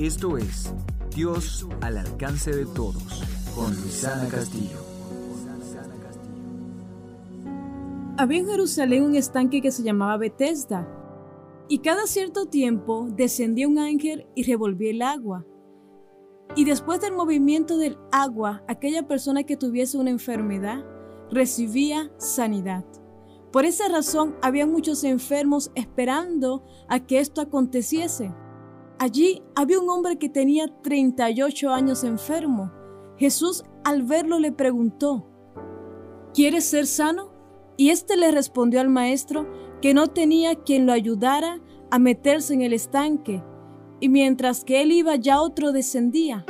Esto es Dios al alcance de todos con Luisana Castillo. Había en Jerusalén un estanque que se llamaba Bethesda, y cada cierto tiempo descendía un ángel y revolvía el agua. Y después del movimiento del agua, aquella persona que tuviese una enfermedad recibía sanidad. Por esa razón había muchos enfermos esperando a que esto aconteciese. Allí había un hombre que tenía 38 años enfermo. Jesús al verlo le preguntó, ¿quieres ser sano? Y éste le respondió al maestro que no tenía quien lo ayudara a meterse en el estanque, y mientras que él iba ya otro descendía.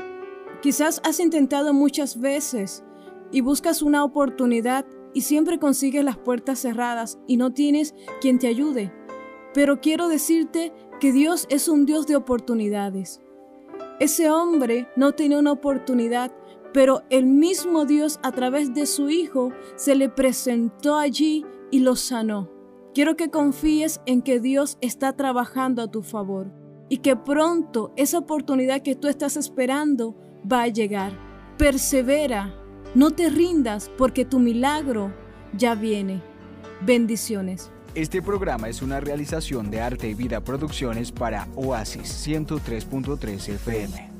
Quizás has intentado muchas veces y buscas una oportunidad y siempre consigues las puertas cerradas y no tienes quien te ayude. Pero quiero decirte que Dios es un Dios de oportunidades. Ese hombre no tenía una oportunidad, pero el mismo Dios a través de su Hijo se le presentó allí y lo sanó. Quiero que confíes en que Dios está trabajando a tu favor y que pronto esa oportunidad que tú estás esperando va a llegar. Persevera, no te rindas porque tu milagro ya viene. Bendiciones. Este programa es una realización de Arte y Vida Producciones para Oasis 103.3 FM.